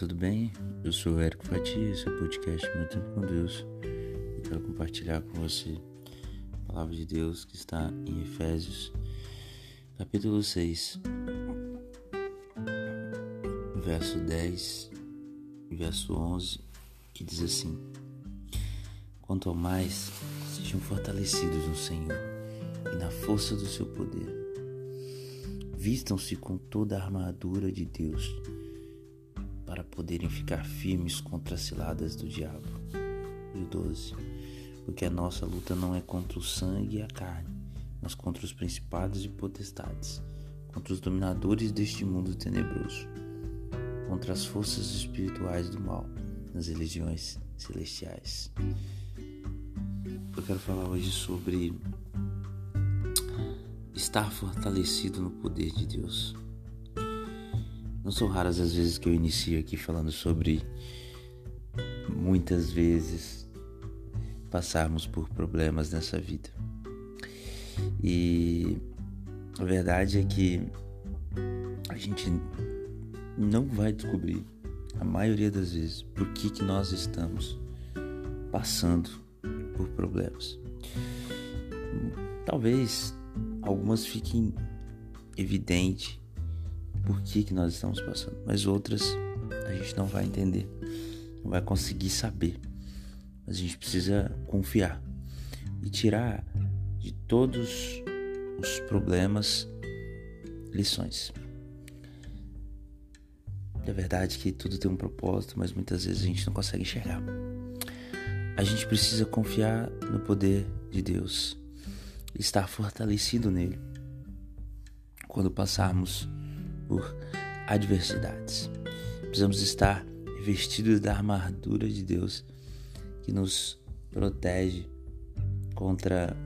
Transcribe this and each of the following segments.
tudo bem? Eu sou o Érico Fatia, esse é o podcast Meu Tempo com Deus. Eu quero compartilhar com você a palavra de Deus que está em Efésios, capítulo 6, verso 10 e verso 11, que diz assim: Quanto ao mais, sejam fortalecidos no Senhor e na força do seu poder. Vistam-se com toda a armadura de Deus para poderem ficar firmes contra as ciladas do diabo. E o 12. Porque a nossa luta não é contra o sangue e a carne, mas contra os principados e potestades, contra os dominadores deste mundo tenebroso, contra as forças espirituais do mal nas religiões celestiais. Eu quero falar hoje sobre estar fortalecido no poder de Deus. Não são raras as vezes que eu inicio aqui falando sobre muitas vezes passarmos por problemas nessa vida. E a verdade é que a gente não vai descobrir a maioria das vezes por que, que nós estamos passando por problemas. Talvez algumas fiquem evidente por que, que nós estamos passando, mas outras a gente não vai entender, não vai conseguir saber. Mas a gente precisa confiar e tirar de todos os problemas lições. É verdade que tudo tem um propósito, mas muitas vezes a gente não consegue enxergar. A gente precisa confiar no poder de Deus, estar fortalecido nele quando passarmos por adversidades. Precisamos estar vestidos da armadura de Deus que nos protege contra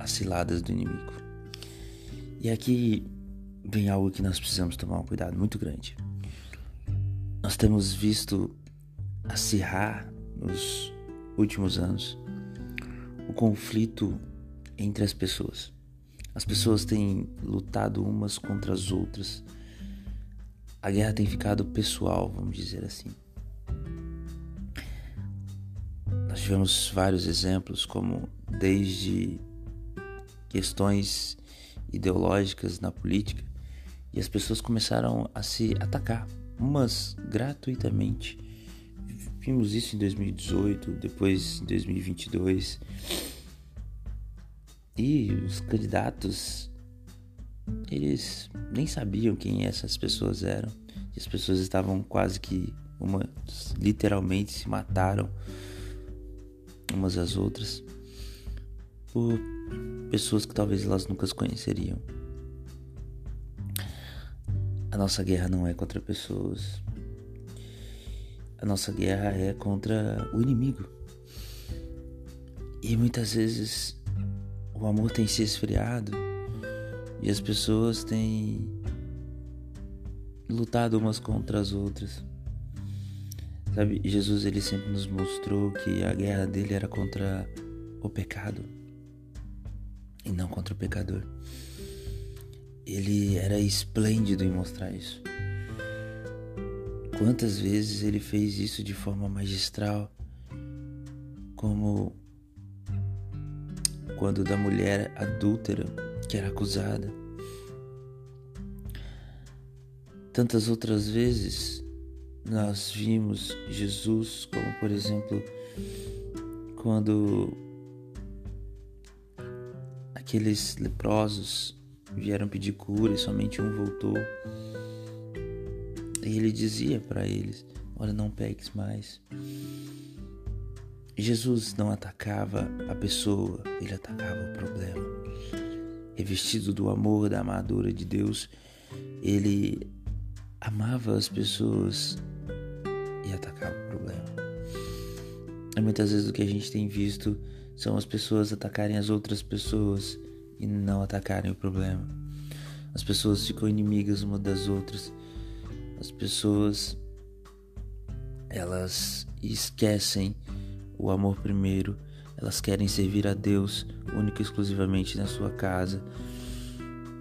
as ciladas do inimigo. E aqui vem algo que nós precisamos tomar um cuidado muito grande. Nós temos visto acirrar nos últimos anos o conflito entre as pessoas. As pessoas têm lutado umas contra as outras. A guerra tem ficado pessoal, vamos dizer assim. Nós tivemos vários exemplos, como desde questões ideológicas na política, e as pessoas começaram a se atacar, umas gratuitamente. Vimos isso em 2018, depois em 2022. E os candidatos, eles nem sabiam quem essas pessoas eram. E as pessoas estavam quase que, uma, literalmente se mataram umas às outras por pessoas que talvez elas nunca conheceriam. A nossa guerra não é contra pessoas. A nossa guerra é contra o inimigo. E muitas vezes o amor tem se esfriado e as pessoas têm lutado umas contra as outras. Sabe, Jesus ele sempre nos mostrou que a guerra dele era contra o pecado e não contra o pecador. Ele era esplêndido em mostrar isso. Quantas vezes ele fez isso de forma magistral, como quando da mulher adúltera que era acusada. Tantas outras vezes nós vimos Jesus, como por exemplo, quando aqueles leprosos vieram pedir cura e somente um voltou. E ele dizia para eles: Olha, não peques mais. Jesus não atacava a pessoa, ele atacava o problema. Revestido do amor, da armadura de Deus, ele amava as pessoas e atacava o problema. E muitas vezes o que a gente tem visto são as pessoas atacarem as outras pessoas e não atacarem o problema. As pessoas ficam inimigas umas das outras. As pessoas elas esquecem o amor primeiro, elas querem servir a Deus única e exclusivamente na sua casa.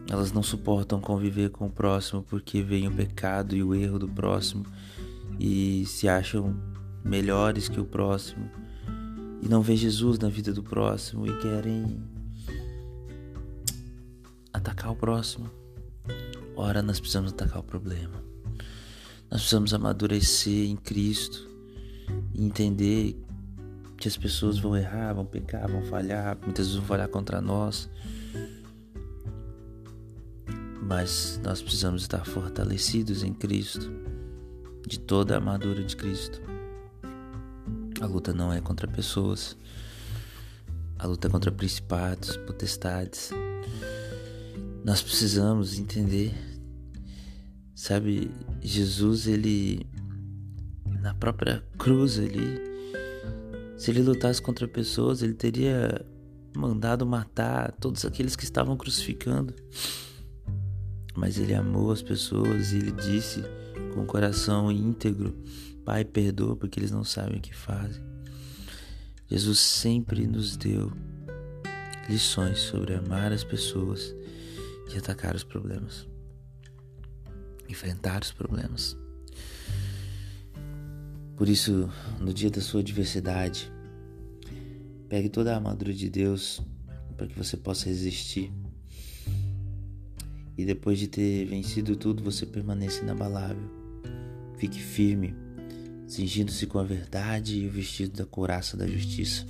Elas não suportam conviver com o próximo porque veem o pecado e o erro do próximo e se acham melhores que o próximo e não vê Jesus na vida do próximo e querem atacar o próximo. Ora, nós precisamos atacar o problema. Nós precisamos amadurecer em Cristo e entender que as pessoas vão errar, vão pecar, vão falhar, muitas vezes vão falhar contra nós. Mas nós precisamos estar fortalecidos em Cristo, de toda a armadura de Cristo. A luta não é contra pessoas, a luta é contra principados, potestades. Nós precisamos entender, sabe, Jesus, ele, na própria cruz, ele se ele lutasse contra pessoas, ele teria mandado matar todos aqueles que estavam crucificando. Mas ele amou as pessoas e ele disse com o coração íntegro: Pai, perdoa porque eles não sabem o que fazem. Jesus sempre nos deu lições sobre amar as pessoas e atacar os problemas, enfrentar os problemas. Por isso, no dia da sua adversidade, pegue toda a armadura de Deus para que você possa resistir. E depois de ter vencido tudo, você permaneça inabalável. Fique firme, cingindo-se com a verdade e o vestido da couraça da justiça.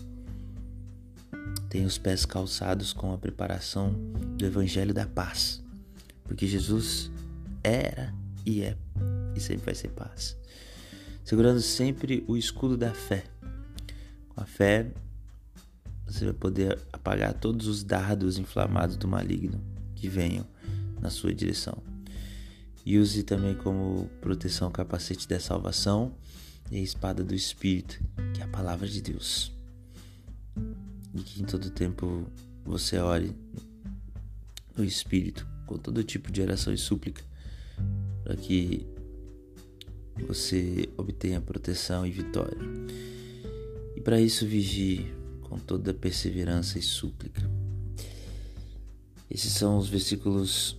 Tenha os pés calçados com a preparação do Evangelho da paz, porque Jesus era e é e sempre vai ser paz segurando sempre o escudo da fé. Com a fé, você vai poder apagar todos os dardos inflamados do maligno que venham na sua direção. E use também como proteção o capacete da salvação e a espada do Espírito, que é a palavra de Deus. E que em todo tempo você ore no Espírito, com todo tipo de oração e súplica, para que você obtenha proteção e vitória. E para isso vigie com toda perseverança e súplica. Esses são os versículos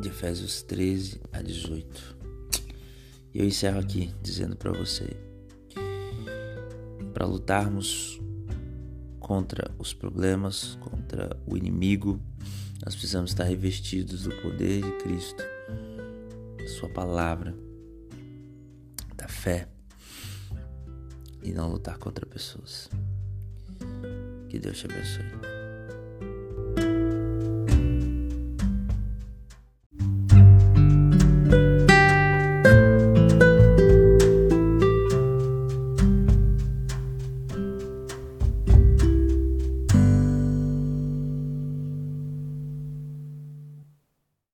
de Efésios 13 a 18. E eu encerro aqui dizendo para você: para lutarmos contra os problemas, contra o inimigo, nós precisamos estar revestidos do poder de Cristo sua palavra, da fé e não lutar contra pessoas. Que Deus te abençoe.